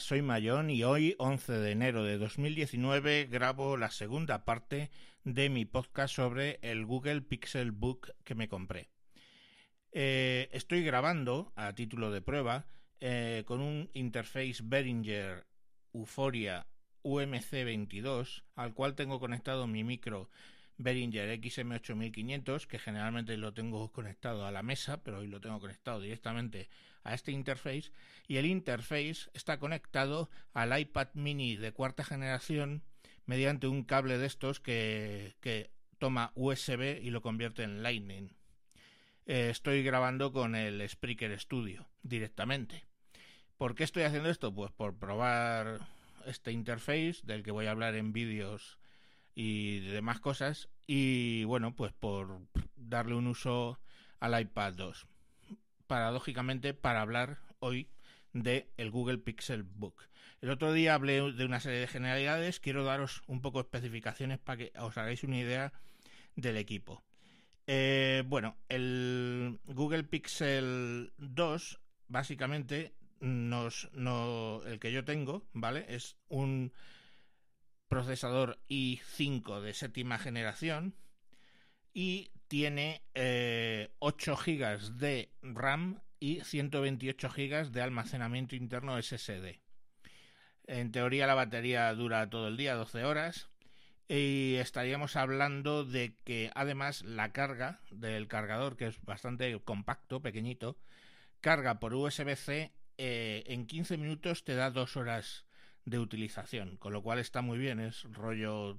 Soy Mayón y hoy, 11 de enero de 2019, grabo la segunda parte de mi podcast sobre el Google Pixel Book que me compré. Eh, estoy grabando, a título de prueba, eh, con un interface Behringer Euphoria UMC22, al cual tengo conectado mi micro Behringer XM8500, que generalmente lo tengo conectado a la mesa, pero hoy lo tengo conectado directamente a este interface, y el interface está conectado al iPad mini de cuarta generación mediante un cable de estos que, toma USB y lo convierte en Lightning. Eh, estoy grabando con el Spreaker Studio directamente. ¿Por qué estoy haciendo esto? Pues por probar este interface del que voy a hablar en vídeos y demás cosas y bueno pues por darle un uso al iPad 2 paradójicamente para hablar hoy de el Google Pixel Book. El otro día hablé de una serie de generalidades, quiero daros un poco de especificaciones para que os hagáis una idea del equipo. Eh, bueno, el Google Pixel 2 básicamente nos, no, el que yo tengo, ¿vale? Es un procesador i5 de séptima generación y tiene 8 eh, GB de RAM y 128 GB de almacenamiento interno SSD. En teoría la batería dura todo el día, 12 horas, y estaríamos hablando de que además la carga del cargador, que es bastante compacto, pequeñito, carga por USB-C eh, en 15 minutos te da 2 horas de utilización, con lo cual está muy bien, es rollo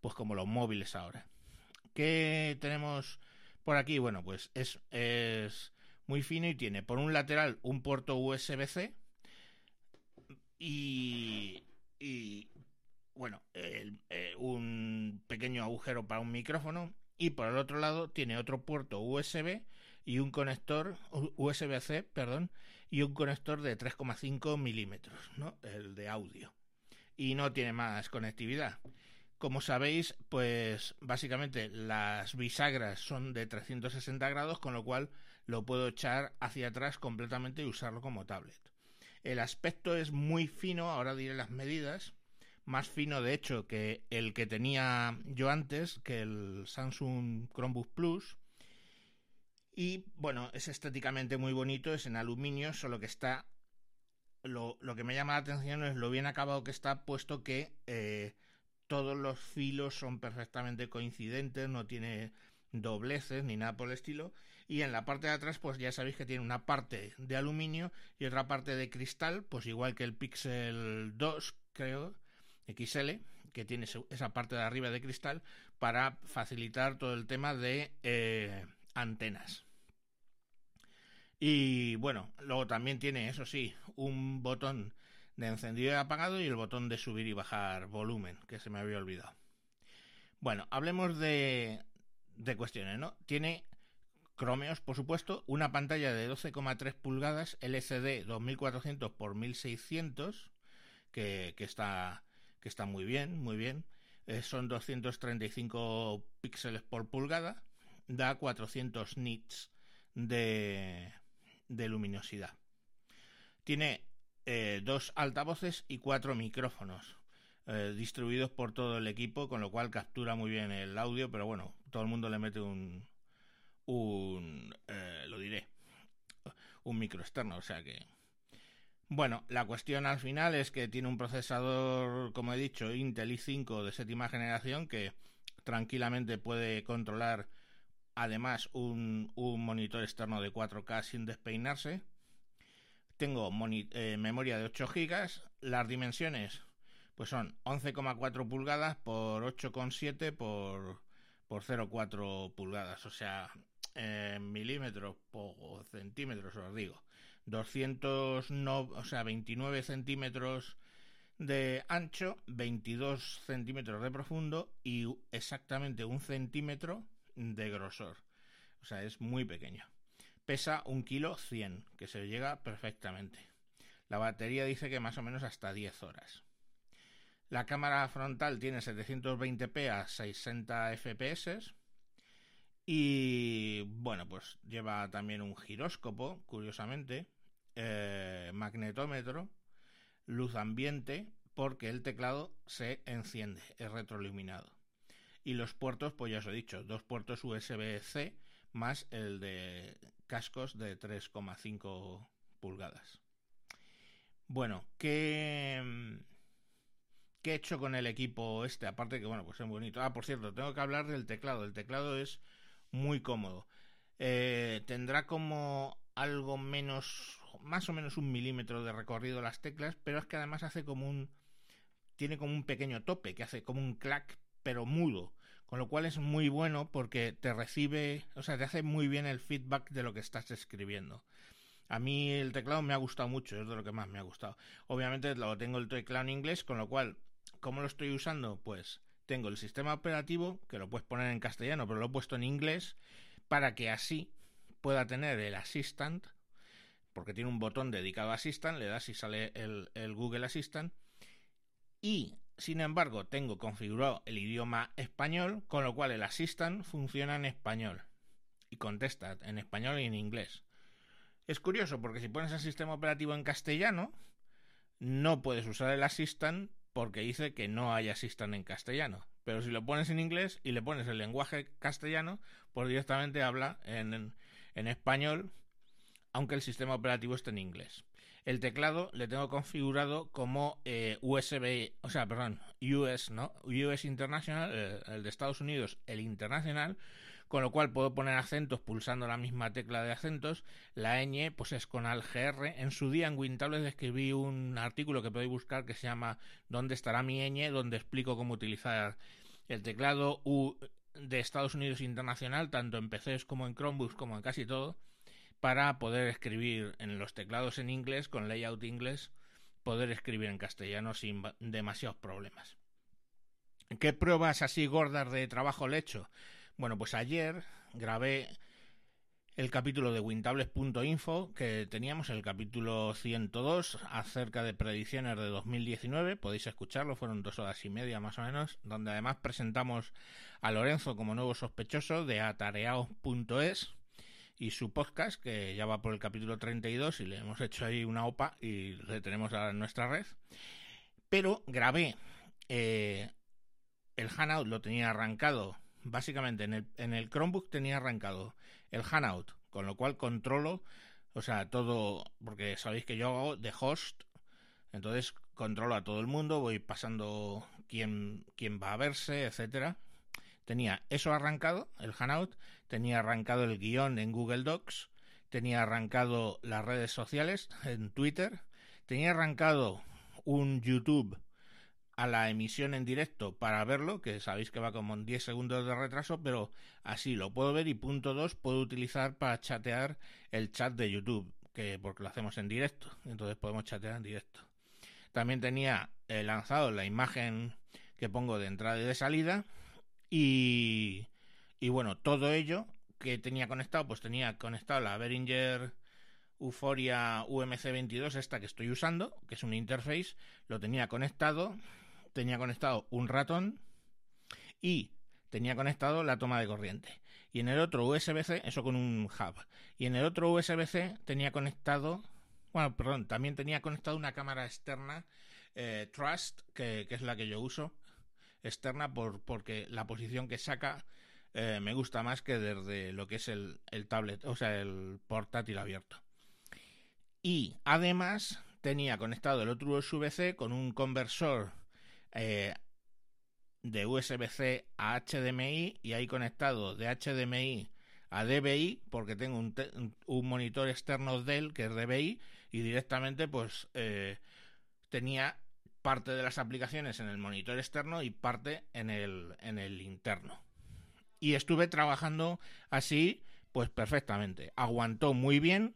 pues como los móviles ahora. ¿Qué tenemos por aquí? Bueno, pues es, es muy fino y tiene por un lateral un puerto USB-C y, y bueno, eh, un pequeño agujero para un micrófono y por el otro lado tiene otro puerto USB y un conector USB-C, perdón, y un conector de 3,5 milímetros, ¿no? El de audio. Y no tiene más conectividad. Como sabéis, pues básicamente las bisagras son de 360 grados, con lo cual lo puedo echar hacia atrás completamente y usarlo como tablet. El aspecto es muy fino, ahora diré las medidas, más fino de hecho que el que tenía yo antes, que el Samsung Chromebook Plus, y bueno, es estéticamente muy bonito, es en aluminio, solo que está... Lo, que me llama la atención es lo bien acabado que está, puesto que eh, todos los filos son perfectamente coincidentes, no tiene dobleces ni nada por el estilo. Y en la parte de atrás, pues ya sabéis que tiene una parte de aluminio y otra parte de cristal, pues igual que el Pixel 2, creo, XL, que tiene esa parte de arriba de cristal, para facilitar todo el tema de eh, antenas. Y bueno, luego también tiene, eso sí, un botón de encendido y apagado y el botón de subir y bajar volumen, que se me había olvidado. Bueno, hablemos de, de cuestiones, ¿no? Tiene Chromeos, por supuesto, una pantalla de 12,3 pulgadas LCD 2400 x 1600, que, que, está, que está muy bien, muy bien. Eh, son 235 píxeles por pulgada, da 400 nits de, de luminosidad. Tiene eh, dos altavoces y cuatro micrófonos eh, distribuidos por todo el equipo, con lo cual captura muy bien el audio, pero bueno, todo el mundo le mete un, un eh, lo diré, un micro externo, o sea que... Bueno, la cuestión al final es que tiene un procesador, como he dicho, Intel i5 de séptima generación que tranquilamente puede controlar además un, monitor externo de 4K sin despeinarse. Tengo eh, memoria de 8 GB. Las dimensiones pues son 11,4 pulgadas por 8,7 por, por 0,4 pulgadas. O sea, milímetros o centímetros os digo. 200, o sea, 29 centímetros de ancho, 22 centímetros de profundo y exactamente un centímetro de grosor. O sea, es muy pequeño. Pesa un kilo 100, que se llega perfectamente. La batería dice que más o menos hasta 10 horas. La cámara frontal tiene 720p a 60 fps. Y bueno, pues lleva también un giróscopo, curiosamente, eh, magnetómetro. luz ambiente porque el teclado se enciende, es retroiluminado. Y los puertos, pues ya os he dicho, dos puertos USB-C más el de cascos de 3,5 pulgadas. Bueno, ¿qué, ¿qué he hecho con el equipo este? Aparte que, bueno, pues es bonito. Ah, por cierto, tengo que hablar del teclado. El teclado es muy cómodo. Eh, tendrá como algo menos, más o menos un milímetro de recorrido las teclas, pero es que además hace como un, tiene como un pequeño tope, que hace como un clack, pero mudo. Con lo cual es muy bueno porque te recibe, o sea, te hace muy bien el feedback de lo que estás escribiendo. A mí el teclado me ha gustado mucho, es de lo que más me ha gustado. Obviamente lo tengo el teclado en inglés, con lo cual, ¿cómo lo estoy usando? Pues tengo el sistema operativo, que lo puedes poner en castellano, pero lo he puesto en inglés, para que así pueda tener el Assistant, porque tiene un botón dedicado a Assistant, le das y sale el, el Google Assistant, y sin embargo tengo configurado el idioma español, con lo cual el Assistant funciona en español y contesta en español y en inglés. Es curioso porque si pones el sistema operativo en castellano, no puedes usar el Assistant porque dice que no hay Assistant en castellano. Pero si lo pones en inglés y le pones el lenguaje castellano, pues directamente habla en, en español, aunque el sistema operativo esté en inglés. El teclado le tengo configurado como eh, USB, o sea, perdón, US, ¿no? US International, eh, el de Estados Unidos, el internacional, con lo cual puedo poner acentos pulsando la misma tecla de acentos. La ñ, pues es con ALGR. En su día en Wintables escribí un artículo que podéis buscar que se llama ¿Dónde estará mi ñ? donde explico cómo utilizar el teclado U de Estados Unidos Internacional, tanto en PCs como en Chromebooks, como en casi todo para poder escribir en los teclados en inglés, con layout inglés, poder escribir en castellano sin demasiados problemas. ¿Qué pruebas así gordas de trabajo le he hecho? Bueno, pues ayer grabé el capítulo de wintables.info que teníamos, el capítulo 102 acerca de predicciones de 2019. Podéis escucharlo, fueron dos horas y media más o menos, donde además presentamos a Lorenzo como nuevo sospechoso de atareados.es y su podcast, que ya va por el capítulo 32 y le hemos hecho ahí una OPA y le tenemos a nuestra red. Pero grabé eh, el Hanout, lo tenía arrancado, básicamente en el, en el Chromebook tenía arrancado el Hanout, con lo cual controlo, o sea, todo, porque sabéis que yo hago de host, entonces controlo a todo el mundo, voy pasando quién, quién va a verse, etcétera. Tenía eso arrancado, el Hanout, tenía arrancado el guion en Google Docs, tenía arrancado las redes sociales en Twitter, tenía arrancado un YouTube a la emisión en directo para verlo, que sabéis que va como en 10 segundos de retraso, pero así lo puedo ver y punto 2 puedo utilizar para chatear el chat de YouTube, que porque lo hacemos en directo, entonces podemos chatear en directo. También tenía eh, lanzado la imagen que pongo de entrada y de salida y, bueno, todo ello que tenía conectado, pues tenía conectado la Behringer Euphoria UMC22, esta que estoy usando, que es un interface, lo tenía conectado, tenía conectado un ratón y tenía conectado la toma de corriente. Y en el otro USB-C, eso con un hub. Y en el otro USB-C tenía conectado, bueno, perdón, también tenía conectado una cámara externa eh, Trust, que, es la que yo uso, externa por, porque la posición que saca eh, me gusta más que desde lo que es el, el tablet, o sea, el portátil abierto. Y además tenía conectado el otro USB-C con un conversor eh, de USB-C a HDMI y ahí conectado de HDMI a DVI porque tengo un, un, monitor externo Dell que es DVI y directamente pues eh, tenía parte de las aplicaciones en el monitor externo y parte en el, en el interno. Y estuve trabajando así, pues perfectamente. Aguantó muy bien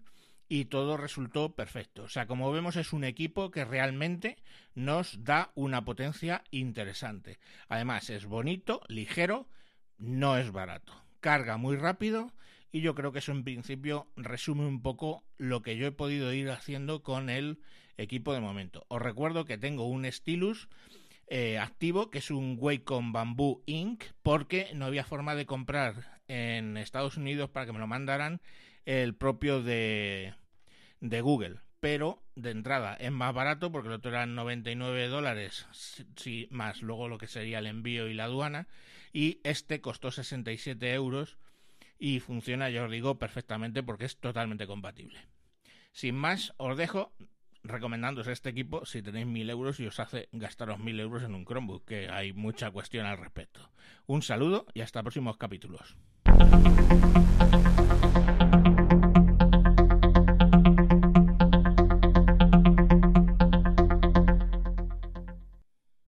y todo resultó perfecto. O sea, como vemos es un equipo que realmente nos da una potencia interesante. Además es bonito, ligero, no es barato. Carga muy rápido y yo creo que eso en principio resume un poco lo que yo he podido ir haciendo con el equipo de momento. Os recuerdo que tengo un Stylus eh, activo, que es un Wacom Bamboo Inc., porque no había forma de comprar en Estados Unidos para que me lo mandaran el propio de, de Google. pero de entrada es más barato porque el otro eran 99 dólares más luego lo que sería el envío y la aduana y este costó 67 euros y funciona, ya os digo, perfectamente porque es totalmente compatible. Sin más, os dejo recomendándoos este equipo si tenéis 1000 euros y os hace gastaros 1000 euros en un Chromebook, que hay mucha cuestión al respecto. Un saludo y hasta próximos capítulos.